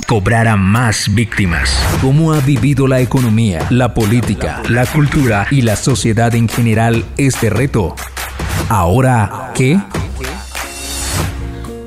cobrara más víctimas. ¿Cómo ha vivido la economía, la política, la cultura y la sociedad en general este reto? Ahora, ¿qué?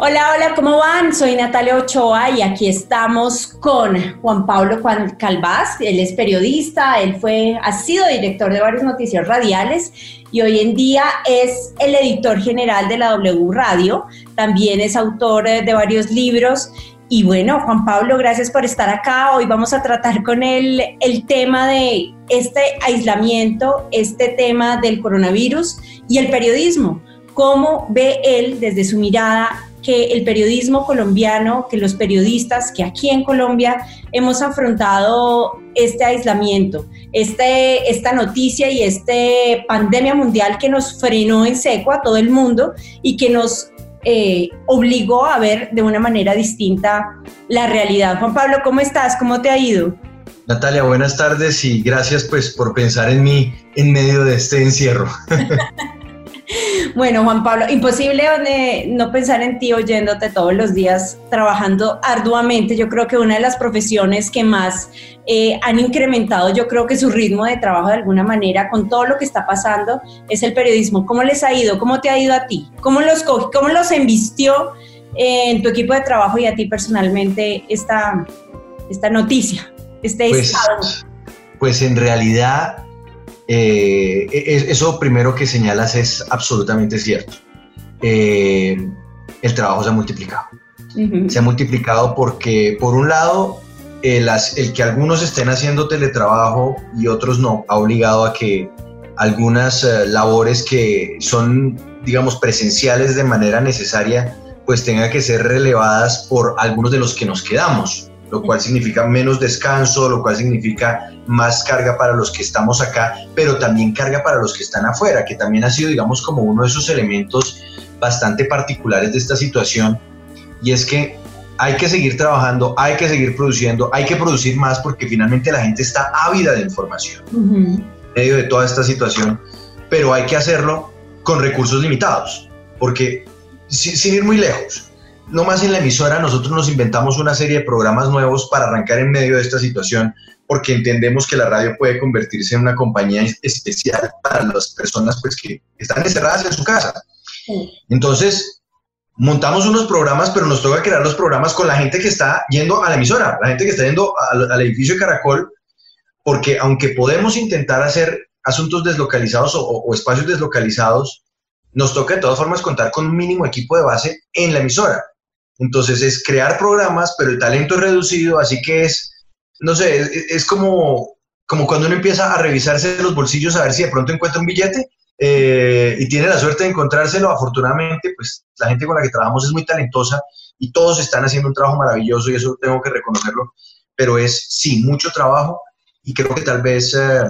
Hola, hola, ¿cómo van? Soy Natalia Ochoa y aquí estamos con Juan Pablo Calvás. Él es periodista, él fue, ha sido director de varios noticias radiales y hoy en día es el editor general de la W Radio. También es autor de varios libros y bueno, Juan Pablo, gracias por estar acá. Hoy vamos a tratar con él el tema de este aislamiento, este tema del coronavirus y el periodismo. ¿Cómo ve él desde su mirada que el periodismo colombiano, que los periodistas que aquí en Colombia hemos afrontado este aislamiento, este, esta noticia y este pandemia mundial que nos frenó en seco a todo el mundo y que nos eh, obligó a ver de una manera distinta la realidad. Juan Pablo, ¿cómo estás? ¿Cómo te ha ido? Natalia, buenas tardes y gracias pues por pensar en mí en medio de este encierro. Bueno, Juan Pablo, imposible eh, no pensar en ti oyéndote todos los días trabajando arduamente. Yo creo que una de las profesiones que más eh, han incrementado, yo creo que su ritmo de trabajo de alguna manera con todo lo que está pasando es el periodismo. ¿Cómo les ha ido? ¿Cómo te ha ido a ti? ¿Cómo los, cómo los embistió eh, en tu equipo de trabajo y a ti personalmente esta, esta noticia, este pues, estado? Pues en realidad eh, e-, eso primero que señalas es absolutamente cierto. Eh, el trabajo se ha multiplicado. Se ha multiplicado porque, por un lado, el, el, que algunos estén haciendo teletrabajo y otros no, ha obligado a que algunas eh, labores que son, digamos, presenciales de manera necesaria, pues tengan que ser relevadas por algunos de los que nos quedamos lo cual significa menos descanso, lo cual significa más carga para los que estamos acá, pero también carga para los que están afuera, que también ha sido, digamos, como uno de esos elementos bastante particulares de esta situación, y es que hay que seguir trabajando, hay que seguir produciendo, hay que producir más porque finalmente la gente está ávida de información en medio de toda esta situación, pero hay que hacerlo con recursos limitados, porque sin ir muy lejos, no más en la emisora nosotros nos inventamos una serie de programas nuevos para arrancar en medio de esta situación, porque entendemos que la radio puede convertirse en una compañía especial para las personas pues, que están encerradas en su casa. Entonces, montamos unos programas, pero nos toca crear los programas con la gente que está yendo a la emisora, la gente que está yendo al, edificio de Caracol, porque aunque podemos intentar hacer asuntos deslocalizados o espacios deslocalizados, nos toca de todas formas contar con un mínimo equipo de base en la emisora. Entonces es crear programas, pero el talento es reducido, así que es, no sé, es, como, como cuando uno empieza a revisarse los bolsillos a ver si de pronto encuentra un billete eh, y tiene la suerte de encontrárselo. Afortunadamente, pues la gente con la que trabajamos es muy talentosa y todos están haciendo un trabajo maravilloso y eso tengo que reconocerlo, pero es sí, mucho trabajo y creo que tal vez eh,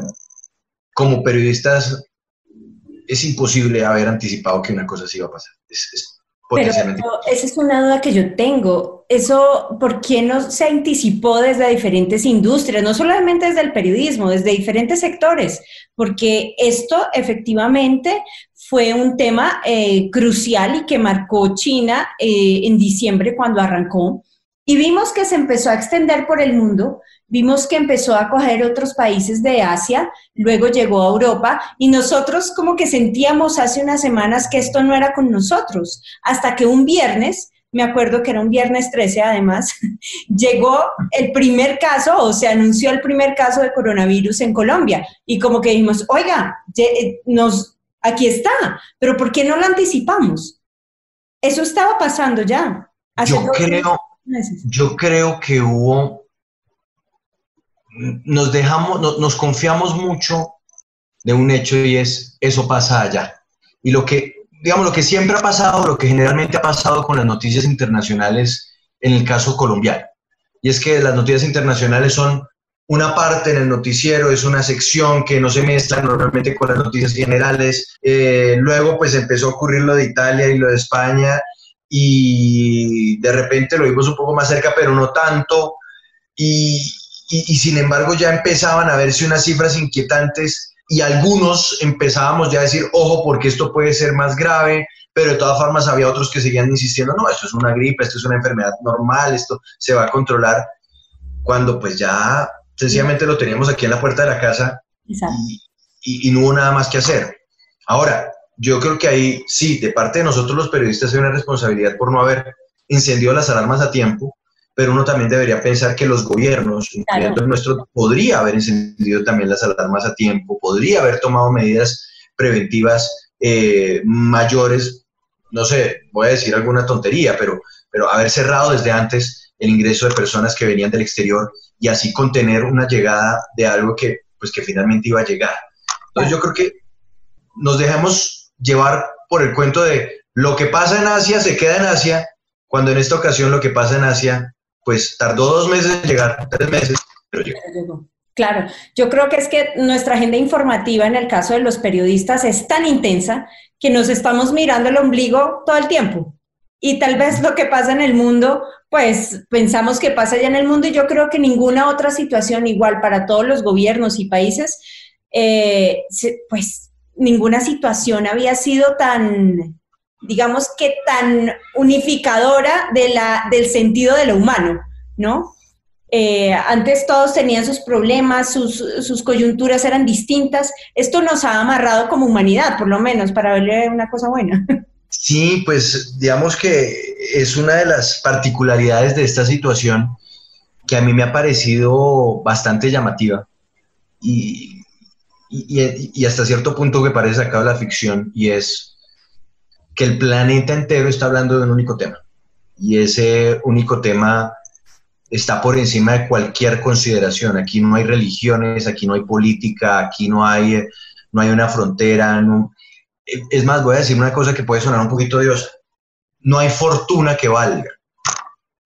como periodistas es imposible haber anticipado que una cosa así iba a pasar. es pero esa es una duda que yo tengo. Eso, ¿por qué no se anticipó desde diferentes industrias? No solamente desde el periodismo, desde diferentes sectores, porque esto efectivamente fue un tema eh, crucial y que marcó China eh, en diciembre cuando arrancó. Y vimos que se empezó a extender por el mundo, vimos que empezó a coger otros países de Asia, luego llegó a Europa y nosotros como que sentíamos hace unas semanas que esto no era con nosotros, hasta que un viernes, me acuerdo que era un viernes 13 además, llegó el primer caso o se anunció el primer caso de coronavirus en Colombia y como que dijimos, oiga, eh, nos, aquí está, pero ¿por qué no lo anticipamos? Eso estaba pasando ya. yo creo, yo creo que hubo nos dejamos, nos confiamos mucho de un hecho y es eso pasa allá. Y lo que, digamos, lo que siempre ha pasado, lo que generalmente ha pasado con las noticias internacionales en el caso colombiano, y es que las noticias internacionales son una parte en el noticiero, es una sección que no se mezcla normalmente con las noticias generales. Eh, luego pues empezó a ocurrir lo de Italia y lo de España y de repente lo vimos un poco más cerca, pero no tanto. Y, y, sin embargo ya empezaban a verse unas cifras inquietantes y algunos empezábamos ya a decir, ojo, porque esto puede ser más grave, pero de todas formas había otros que seguían insistiendo, no, esto es una gripe, esto es una enfermedad normal, esto se va a controlar, cuando pues ya sencillamente lo teníamos aquí en la puerta de la casa y, y, no hubo nada más que hacer. Ahora, yo creo que ahí sí, de parte de nosotros los periodistas hay una responsabilidad por no haber encendido las alarmas a tiempo, pero uno también debería pensar que los gobiernos, incluyendo el nuestro, podría haber encendido también las alarmas a tiempo, podría haber tomado medidas preventivas eh, mayores, no sé, voy a decir alguna tontería, pero, pero haber cerrado desde antes el ingreso de personas que venían del exterior y así contener una llegada de algo que, pues, que finalmente iba a llegar. Entonces yo creo que nos dejamos llevar por el cuento de lo que pasa en Asia se queda en Asia, cuando en esta ocasión lo que pasa en Asia pues tardó dos meses en llegar, tres meses, pero llegó. Claro, yo creo que es que nuestra agenda informativa en el caso de los periodistas es tan intensa que nos estamos mirando el ombligo todo el tiempo. Y tal vez lo que pasa en el mundo, pues pensamos que pasa ya en el mundo y yo creo que ninguna otra situación igual para todos los gobiernos y países, eh, pues ninguna situación había sido tan, digamos que tan unificadora de la, del sentido de lo humano, ¿no? Eh, antes todos tenían sus problemas, sus, sus, coyunturas eran distintas. Esto nos ha amarrado como humanidad, por lo menos, para verle una cosa buena. Sí, pues digamos que es una de las particularidades de esta situación que a mí me ha parecido bastante llamativa y, y, hasta cierto punto que parece sacado la ficción, y es que el planeta entero está hablando de un único tema. Y ese único tema está por encima de cualquier consideración. Aquí no hay religiones, aquí no hay política, aquí no hay, no hay una frontera. Es más, voy a decir una cosa que puede sonar un poquito diosa. No hay fortuna que valga.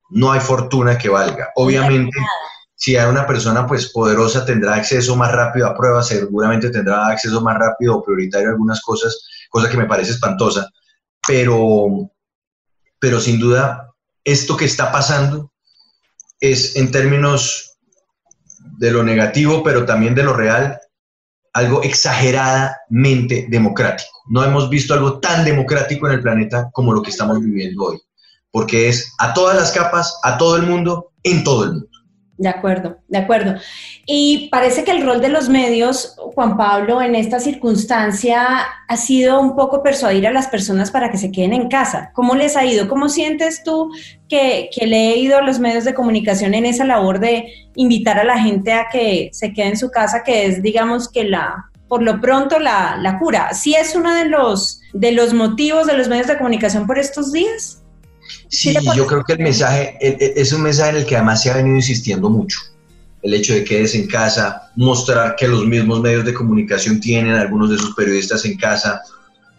No hay fortuna que valga. Obviamente, si hay una persona pues poderosa tendrá acceso más rápido a pruebas, seguramente tendrá acceso más rápido o prioritario a algunas cosas, cosa que me parece espantosa pero, pero sin duda esto que está pasando es en términos de lo negativo, pero también de lo real, algo exageradamente democrático. No hemos visto algo tan democrático en el planeta como lo que estamos viviendo hoy, porque es a todas las capas, a todo el mundo, en todo el mundo. De acuerdo, de acuerdo. Y parece que el rol de los medios, Juan Pablo, en esta circunstancia ha sido un poco persuadir a las personas para que se queden en casa. ¿Cómo les ha ido? ¿Cómo sientes tú que, le he ido a los medios de comunicación en esa labor de invitar a la gente a que se quede en su casa, que es, digamos, que la, por lo pronto, la, la cura? ¿Sí es uno de los, de los motivos de los medios de comunicación por estos días? Sí, yo creo que el mensaje es un mensaje en el que además se ha venido insistiendo mucho. El hecho de que es en casa, mostrar que los mismos medios de comunicación tienen algunos de sus periodistas en casa,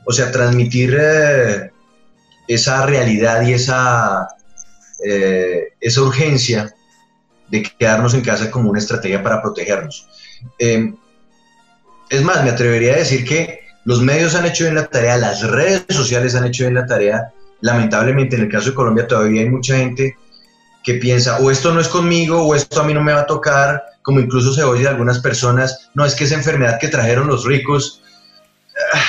o sea, transmitir eh, esa realidad y esa, eh, esa urgencia de quedarnos en casa como una estrategia para protegernos. Em, es más, me atrevería a decir que los medios han hecho bien la tarea, las redes sociales han hecho bien la tarea lamentablemente en el caso de Colombia todavía hay mucha gente que piensa, o esto no es conmigo, o esto a mí no me va a tocar, como incluso se oye de algunas personas, no es que esa enfermedad que trajeron los ricos, ah,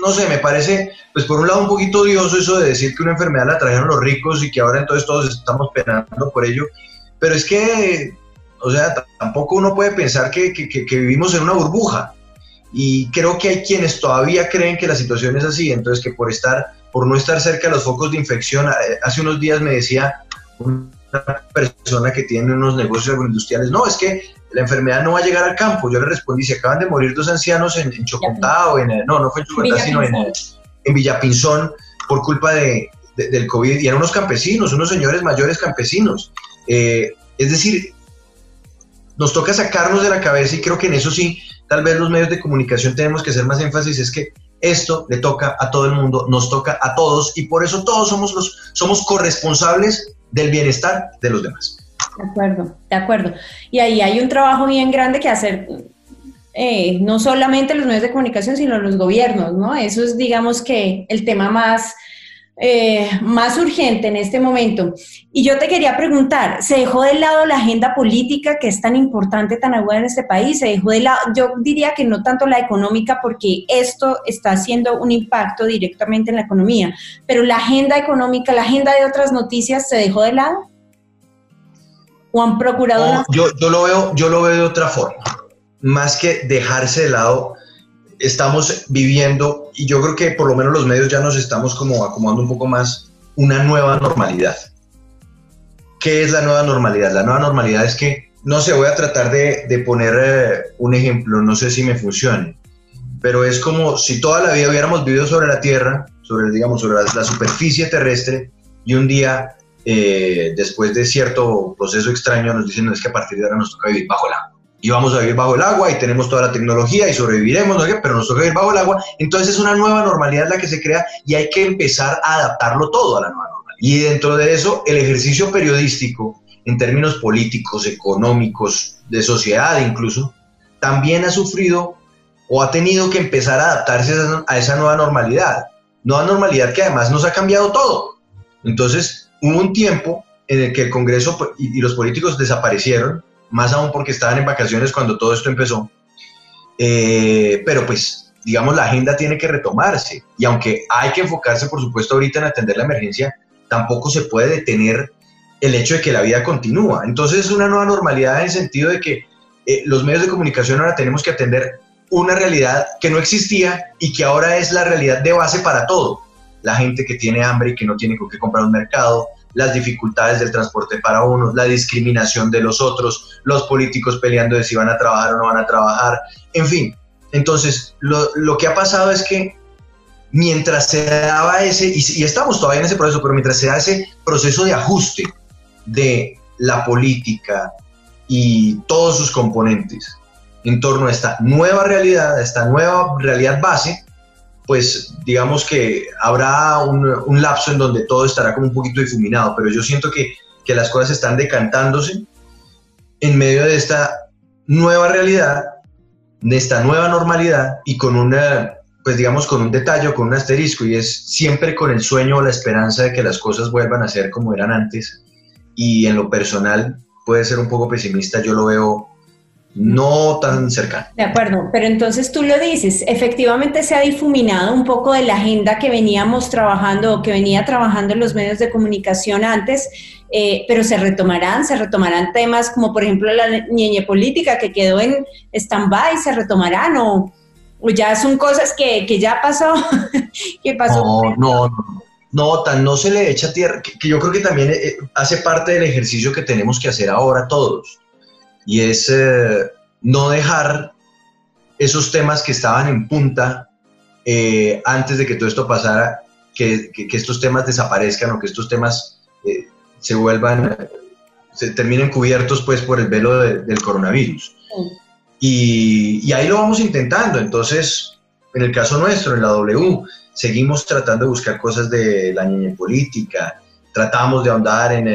no sé, me parece, pues por un lado un poquito odioso eso de decir que una enfermedad la trajeron los ricos y que ahora entonces todos estamos penando por ello, pero es que, o sea, tampoco uno puede pensar que, que vivimos en una burbuja. Y creo que hay quienes todavía creen que la situación es así, entonces que por estar por no estar cerca de los focos de infección. Eh, hace unos días me decía una persona que tiene unos negocios agroindustriales, no, es que la enfermedad no va a llegar al campo. Yo le respondí, se acaban de morir dos ancianos en, en Chocotá o en, no, no fue en Chocotá, sino en, en, Villapinzón por culpa de, del COVID y eran unos campesinos, unos señores mayores campesinos. Eh, es decir, nos toca sacarnos de la cabeza y creo que en eso sí, tal vez los medios de comunicación tenemos que hacer más énfasis, es que esto le toca a todo el mundo, nos toca a todos y por eso todos somos los somos corresponsables del bienestar de los demás. De acuerdo, de acuerdo. Y ahí hay un trabajo bien grande que hacer, eh, no solamente los medios de comunicación, sino los gobiernos, ¿no? Eso es, digamos que, el tema más eh, más urgente en este momento. Y yo te quería preguntar, ¿se dejó de lado la agenda política que es tan importante, tan aguda en este país? ¿Se dejó de lado? Yo diría que no tanto la económica, porque esto está haciendo un impacto directamente en la economía, pero la agenda económica, la agenda de otras noticias, ¿se dejó de lado? ¿O han procurado? yo, yo, lo veo, yo lo veo de otra forma. Más que dejarse de lado, estamos viviendo, y yo creo que por lo menos los medios ya nos estamos como acomodando un poco más, una nueva normalidad. ¿Qué es la nueva normalidad? La nueva normalidad es que, no sé, voy a tratar de, poner eh, un ejemplo, no sé si me funcione, pero es como si toda la vida hubiéramos vivido sobre la Tierra, sobre, digamos, sobre la, superficie terrestre, y un día, eh, después de cierto proceso extraño, nos dicen, es que a partir de ahora nos toca vivir bajo la y vamos a vivir bajo el agua y tenemos toda la tecnología y sobreviviremos, ¿no? pero nos toca vivir bajo el agua. Entonces es una nueva normalidad la que se crea y hay que empezar a adaptarlo todo a la nueva normalidad. Y dentro de eso, el ejercicio periodístico, en términos políticos, económicos, de sociedad incluso, también ha sufrido o ha tenido que empezar a adaptarse a esa nueva normalidad. Nueva normalidad que además nos ha cambiado todo. Entonces, hubo un tiempo en el que el Congreso y los políticos desaparecieron más aún porque estaban en vacaciones cuando todo esto empezó. Eh, pero pues, digamos, la agenda tiene que retomarse y aunque hay que enfocarse, por supuesto, ahorita en atender la emergencia, tampoco se puede detener el hecho de que la vida continúa. Entonces es una nueva normalidad en el sentido de que eh, los medios de comunicación ahora tenemos que atender una realidad que no existía y que ahora es la realidad de base para todo. La gente que tiene hambre y que no tiene con qué comprar un mercado, las dificultades del transporte para unos, la discriminación de los otros, los políticos peleando de si van a trabajar o no van a trabajar, en fin. Entonces, lo, que ha pasado es que mientras se daba ese, y, estamos todavía en ese proceso, pero mientras se da ese proceso de ajuste de la política y todos sus componentes en torno a esta nueva realidad, a esta nueva realidad base, pues digamos que habrá un, lapso en donde todo estará como un poquito difuminado, pero yo siento que, que las cosas están decantándose en medio de esta nueva realidad, de esta nueva normalidad y con una, pues digamos, con un detalle, con un asterisco, y es siempre con el sueño o la esperanza de que las cosas vuelvan a ser como eran antes. Y en lo personal puede ser un poco pesimista, yo lo veo no tan cercano. De acuerdo, pero entonces tú lo dices, efectivamente se ha difuminado un poco de la agenda que veníamos trabajando o que venía trabajando en los medios de comunicación antes, eh, pero se retomarán, se retomarán temas como por ejemplo la ñeñe política que quedó en stand-by, se retomarán o, ya son cosas que, ya pasó, que pasó. No, no, no. No, tan no se le echa tierra, que, yo creo que también eh, hace parte del ejercicio que tenemos que hacer ahora todos y es eh, no dejar esos temas que estaban en punta eh, antes de que todo esto pasara, que, estos temas desaparezcan o que estos temas eh, se vuelvan, se terminen cubiertos pues por el velo del coronavirus. Y, y, ahí lo vamos intentando. Entonces, en el caso nuestro, en la W, seguimos tratando de buscar cosas de la niña política, tratamos de ahondar en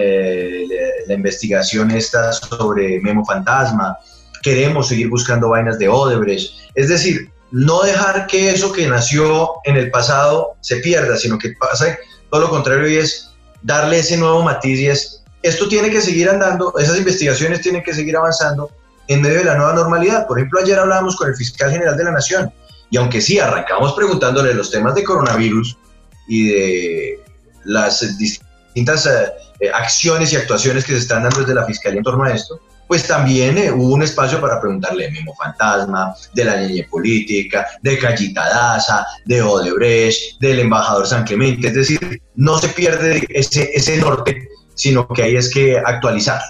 la investigación esta sobre Memo Fantasma, queremos seguir buscando vainas de Odebrecht, es decir, no dejar que eso que nació en el pasado se pierda, sino que pase todo lo contrario y es darle ese nuevo matiz y es, esto tiene que seguir andando, esas investigaciones tienen que seguir avanzando en medio de la nueva normalidad. Por ejemplo, ayer hablábamos con el fiscal general de la Nación y aunque sí arrancamos preguntándole los temas de coronavirus y de las distintas distintas eh, eh, acciones y actuaciones que se están dando desde la Fiscalía en torno a esto, pues también eh, hubo un espacio para preguntarle de Memo Fantasma, de la niña política, de Callita Daza, de Odebrecht, del embajador San Clemente, es decir, no se pierde ese, ese norte, sino que hay es que actualizar.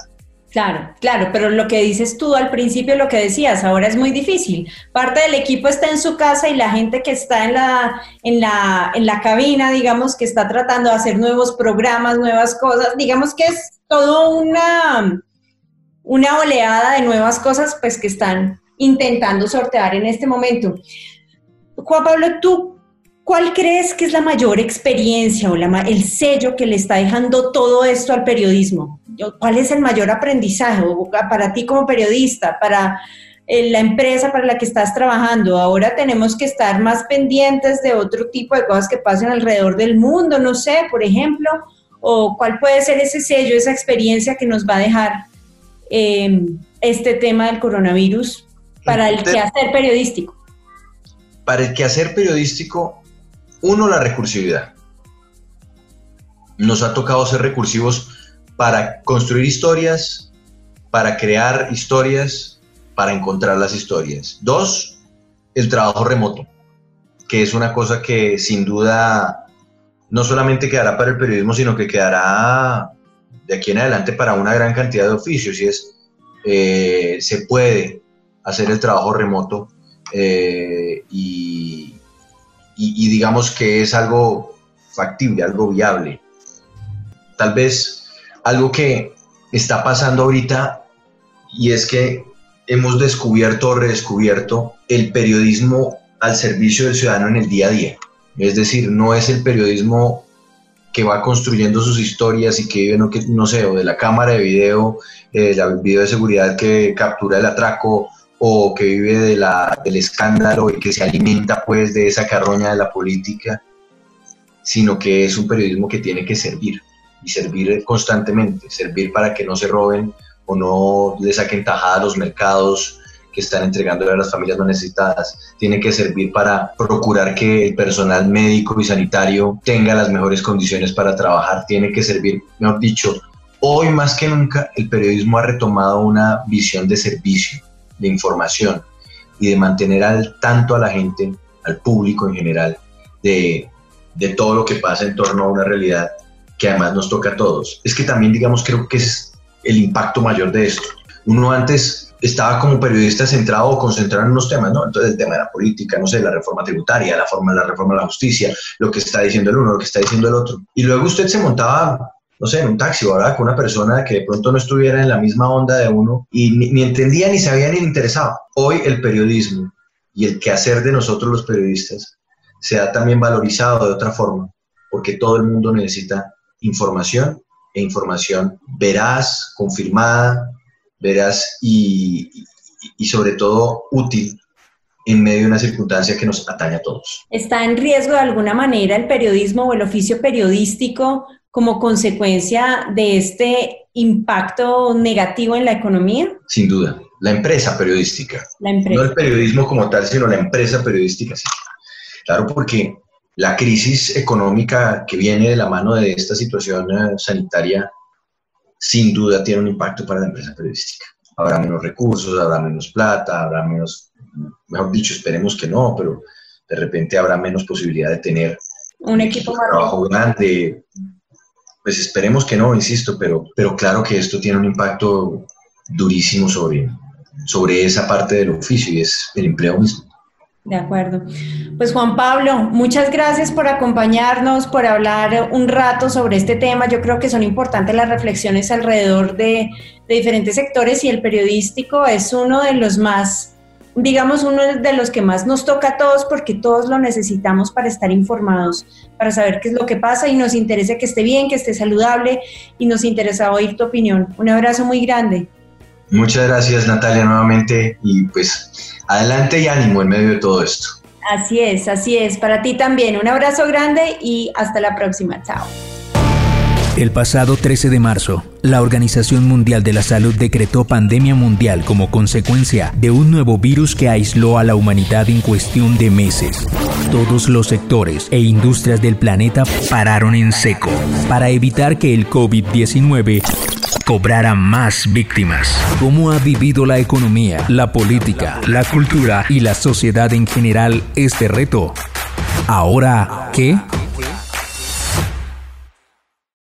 Claro, claro, pero lo que dices tú al principio, lo que decías, ahora es muy difícil. Parte del equipo está en su casa y la gente que está en la, en la, en la cabina, digamos, que está tratando de hacer nuevos programas, nuevas cosas, digamos que es todo una, una oleada de nuevas cosas, pues que están intentando sortear en este momento. Juan Pablo, tú ¿Cuál crees que es la mayor experiencia o la, el sello que le está dejando todo esto al periodismo? ¿Cuál es el mayor aprendizaje para ti como periodista, para eh, la empresa para la que estás trabajando? Ahora tenemos que estar más pendientes de otro tipo de cosas que pasen alrededor del mundo, no sé, por ejemplo, o cuál puede ser ese sello, esa experiencia que nos va a dejar em, este tema del coronavirus para el quehacer periodístico. Para el quehacer periodístico, uno, la recursividad. Nos ha tocado ser recursivos para construir historias, para crear historias, para encontrar las historias. Dos, el trabajo remoto, que es una cosa que sin duda no solamente quedará para el periodismo, sino que quedará de aquí en adelante para una gran cantidad de oficios y es, eh, se puede hacer el trabajo remoto eh, y, y, digamos que es algo factible, algo viable. Tal vez algo que está pasando ahorita y es que hemos descubierto o redescubierto el periodismo al servicio del ciudadano en el día a día. Es decir, no es el periodismo que va construyendo sus historias y que vive, no, sé, o de la cámara de video, eh, el video de seguridad que captura el atraco, o que vive del escándalo y que se alimenta pues de esa carroña de la política, sino que es un periodismo que tiene que servir y servir constantemente, servir para que no se roben o no le saquen tajada a los mercados que están entregando a las familias no necesitadas. Tiene que servir para procurar que el personal médico y sanitario tenga las mejores condiciones para trabajar. Tiene que servir, mejor dicho, hoy más que nunca el periodismo ha retomado una visión de servicio de información y de mantener al tanto a la gente, al público en general, de, de todo lo que pasa en torno a una realidad que además nos toca a todos. Es que también, digamos, creo que es el impacto mayor de esto. Uno antes estaba como periodista centrado o concentrado en unos temas, ¿no? Entonces el tema de la política, no sé, la reforma tributaria, la, forma, la reforma de la justicia, lo que está diciendo el uno, lo que está diciendo el otro. Y luego usted se montaba no sé, en un taxi o con una persona que de pronto no estuviera en la misma onda de uno y ni, entendía ni sabía ni le interesaba. Hoy el periodismo y el quehacer de nosotros los periodistas se ha también valorizado de otra forma, porque todo el mundo necesita información e información veraz, confirmada, veraz y, y sobre todo útil en medio de una circunstancia que nos atañe a todos. ¿Está en riesgo de alguna manera el periodismo o el oficio periodístico como consecuencia de este impacto negativo en la economía? Sin duda, la empresa periodística. No el periodismo como tal, sino la empresa periodística, sí. Claro, porque la crisis económica que viene de la mano de esta situación eh, sanitaria, sin duda tiene un impacto para la empresa periodística. Habrá menos recursos, habrá menos plata, habrá menos, mejor dicho, esperemos que no, pero de repente habrá menos posibilidad de tener un equipo de trabajo grande, pues esperemos que no, insisto, pero, pero claro que esto tiene un impacto durísimo sobre, sobre esa parte del oficio y es el empleo mismo. De acuerdo. Pues Juan Pablo, muchas gracias por acompañarnos, por hablar un rato sobre este tema. Yo creo que son importantes las reflexiones alrededor de, de diferentes sectores y el periodístico es uno de los más digamos, uno de los que más nos toca a todos porque todos lo necesitamos para estar informados, para saber qué es lo que pasa y nos interesa que esté bien, que esté saludable y nos interesa oír tu opinión. Un abrazo muy grande. Muchas gracias Natalia nuevamente y pues adelante y ánimo en medio de todo esto. Así es, así es. Para ti también. Un abrazo grande y hasta la próxima. Chao. El pasado 13 de marzo, la Organización Mundial de la Salud decretó pandemia mundial como consecuencia de un nuevo virus que aisló a la humanidad en cuestión de meses. Todos los sectores e industrias del planeta pararon en seco para evitar que el COVID-19 cobrara más víctimas. ¿Cómo ha vivido la economía, la política, la cultura y la sociedad en general este reto? Ahora, ¿qué?